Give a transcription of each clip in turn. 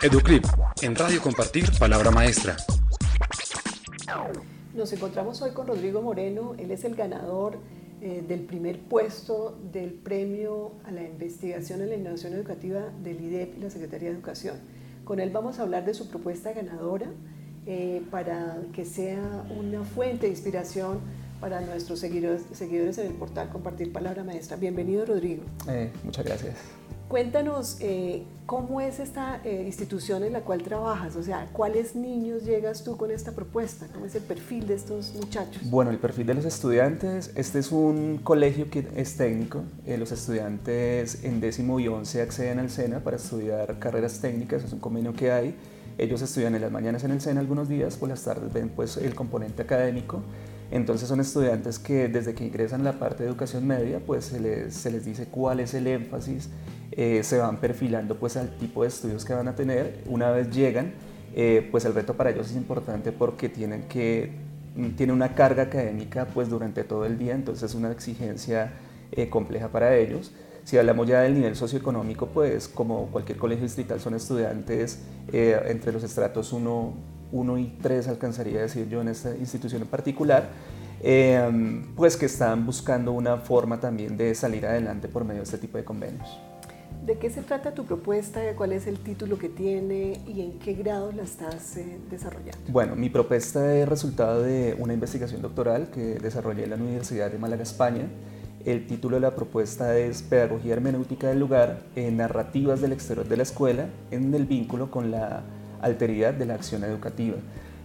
Educlip, en Radio Compartir, Palabra Maestra. Nos encontramos hoy con Rodrigo Moreno, él es el ganador eh, del primer puesto del premio a la investigación en la innovación educativa del IDEP y la Secretaría de Educación. Con él vamos a hablar de su propuesta ganadora eh, para que sea una fuente de inspiración para nuestros seguidores, seguidores en el portal Compartir Palabra Maestra. Bienvenido, Rodrigo. Eh, muchas gracias. Cuéntanos eh, cómo es esta eh, institución en la cual trabajas, o sea, ¿cuáles niños llegas tú con esta propuesta? ¿Cómo es el perfil de estos muchachos? Bueno, el perfil de los estudiantes, este es un colegio que es técnico, eh, los estudiantes en décimo y once acceden al SENA para estudiar carreras técnicas, es un convenio que hay, ellos estudian en las mañanas en el SENA algunos días, por las tardes ven pues el componente académico, entonces son estudiantes que desde que ingresan a la parte de educación media, pues se les, se les dice cuál es el énfasis, eh, se van perfilando pues al tipo de estudios que van a tener. Una vez llegan, eh, pues el reto para ellos es importante porque tienen que mm, tiene una carga académica pues durante todo el día, entonces es una exigencia eh, compleja para ellos. Si hablamos ya del nivel socioeconómico, pues como cualquier colegio distrital son estudiantes entre los estratos 1, 1 y 3, alcanzaría a decir yo en esta institución en particular, pues que están buscando una forma también de salir adelante por medio de este tipo de convenios. ¿De qué se trata tu propuesta? ¿Cuál es el título que tiene y en qué grado la estás eh, desarrollando? Bueno, mi propuesta es resultado de una investigación doctoral que desarrollé en la Universidad de Málaga, España. El título de la propuesta es Pedagogía hermenéutica del lugar en narrativas del exterior de la escuela en el vínculo con la alteridad de la acción educativa.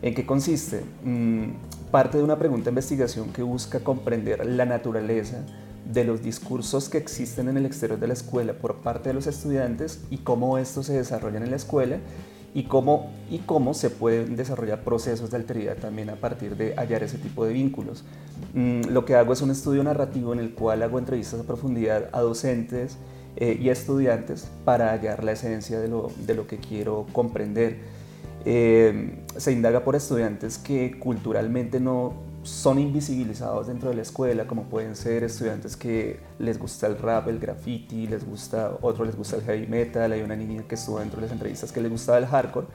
¿En qué consiste? Mm, parte de una pregunta de investigación que busca comprender la naturaleza, de los discursos que existen en el exterior de la escuela por parte de los estudiantes y cómo estos se desarrollan en la escuela y cómo, y cómo se pueden desarrollar procesos de alteridad también a partir de hallar ese tipo de vínculos. Mm, lo que hago es un estudio narrativo en el cual hago entrevistas a profundidad a docentes eh, y estudiantes para hallar la esencia de lo, de lo que quiero comprender. Eh, se indaga por estudiantes que culturalmente no son invisibilizados dentro de la escuela, como pueden ser estudiantes que les gusta el rap, el graffiti, les gusta, otros les gusta el heavy metal, hay una niña que estuvo dentro de las entrevistas que le gustaba el hardcore,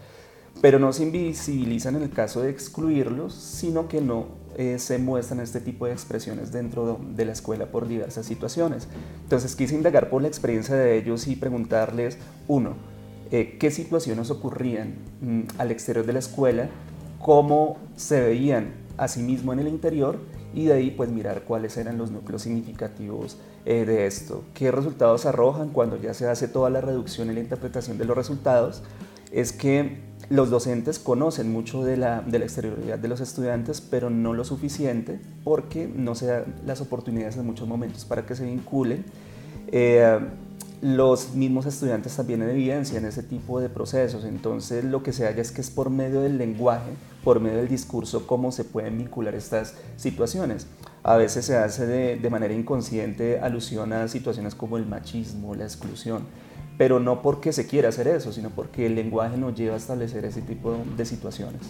pero no se invisibilizan en el caso de excluirlos, sino que no eh, se muestran este tipo de expresiones dentro de la escuela por diversas situaciones. Entonces quise indagar por la experiencia de ellos y preguntarles, uno, eh, qué situaciones ocurrían mm, al exterior de la escuela, cómo se veían Asimismo en el interior y de ahí pues mirar cuáles eran los núcleos significativos eh, de esto. ¿Qué resultados arrojan cuando ya se hace toda la reducción y la interpretación de los resultados? Es que los docentes conocen mucho de la, de la exterioridad de los estudiantes, pero no lo suficiente porque no se dan las oportunidades en muchos momentos para que se vinculen. Eh, los mismos estudiantes también evidencian ese tipo de procesos, entonces lo que se halla es que es por medio del lenguaje, por medio del discurso, cómo se pueden vincular estas situaciones. A veces se hace de, manera inconsciente alusión a situaciones como el machismo, la exclusión, pero no porque se quiera hacer eso, sino porque el lenguaje nos lleva a establecer ese tipo de situaciones.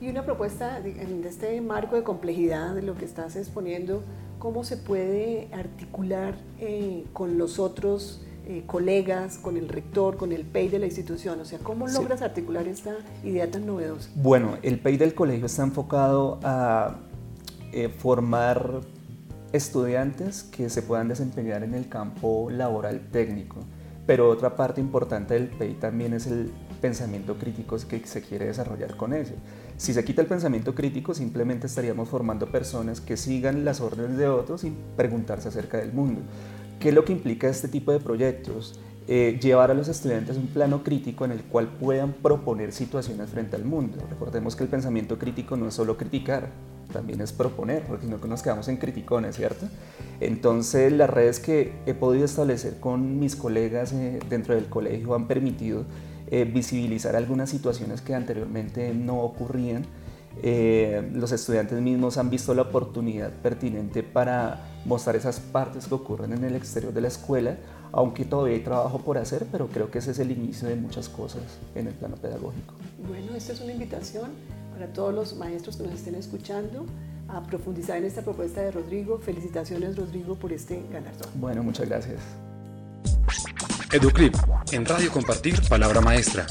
Y una propuesta en este marco de complejidad de lo que estás exponiendo, ¿cómo se puede articular eh, con los otros eh, colegas, con el rector, con el PEI de la institución? O sea, ¿cómo logras articular esta idea tan novedosa? Bueno, el PEI del colegio está enfocado a eh, formar estudiantes que se puedan desempeñar en el campo laboral técnico. Pero otra parte importante del PEI también es el pensamiento crítico que se quiere desarrollar con eso. Si se quita el pensamiento crítico, simplemente estaríamos formando personas que sigan las órdenes de otros sin preguntarse acerca del mundo. ¿Qué es lo que implica este tipo de proyectos? Eh, llevar a los estudiantes un plano crítico en el cual puedan proponer situaciones frente al mundo. Recordemos que el pensamiento crítico no es solo criticar, también es proponer, porque no nos quedamos en criticones, ¿cierto? Entonces las redes que he podido establecer con mis colegas eh, dentro del colegio han permitido eh, visibilizar algunas situaciones que anteriormente no ocurrían. Eh, los estudiantes mismos han visto la oportunidad pertinente para mostrar esas partes que ocurren en el exterior de la escuela, aunque todavía hay trabajo por hacer, pero creo que ese es el inicio de muchas cosas en el plano pedagógico. Bueno, esta es una invitación para todos los maestros que nos estén escuchando a profundizar en esta propuesta de Rodrigo. Felicitaciones, Rodrigo, por este galardón. Bueno, muchas gracias. Educlip, en Radio Compartir, Palabra Maestra.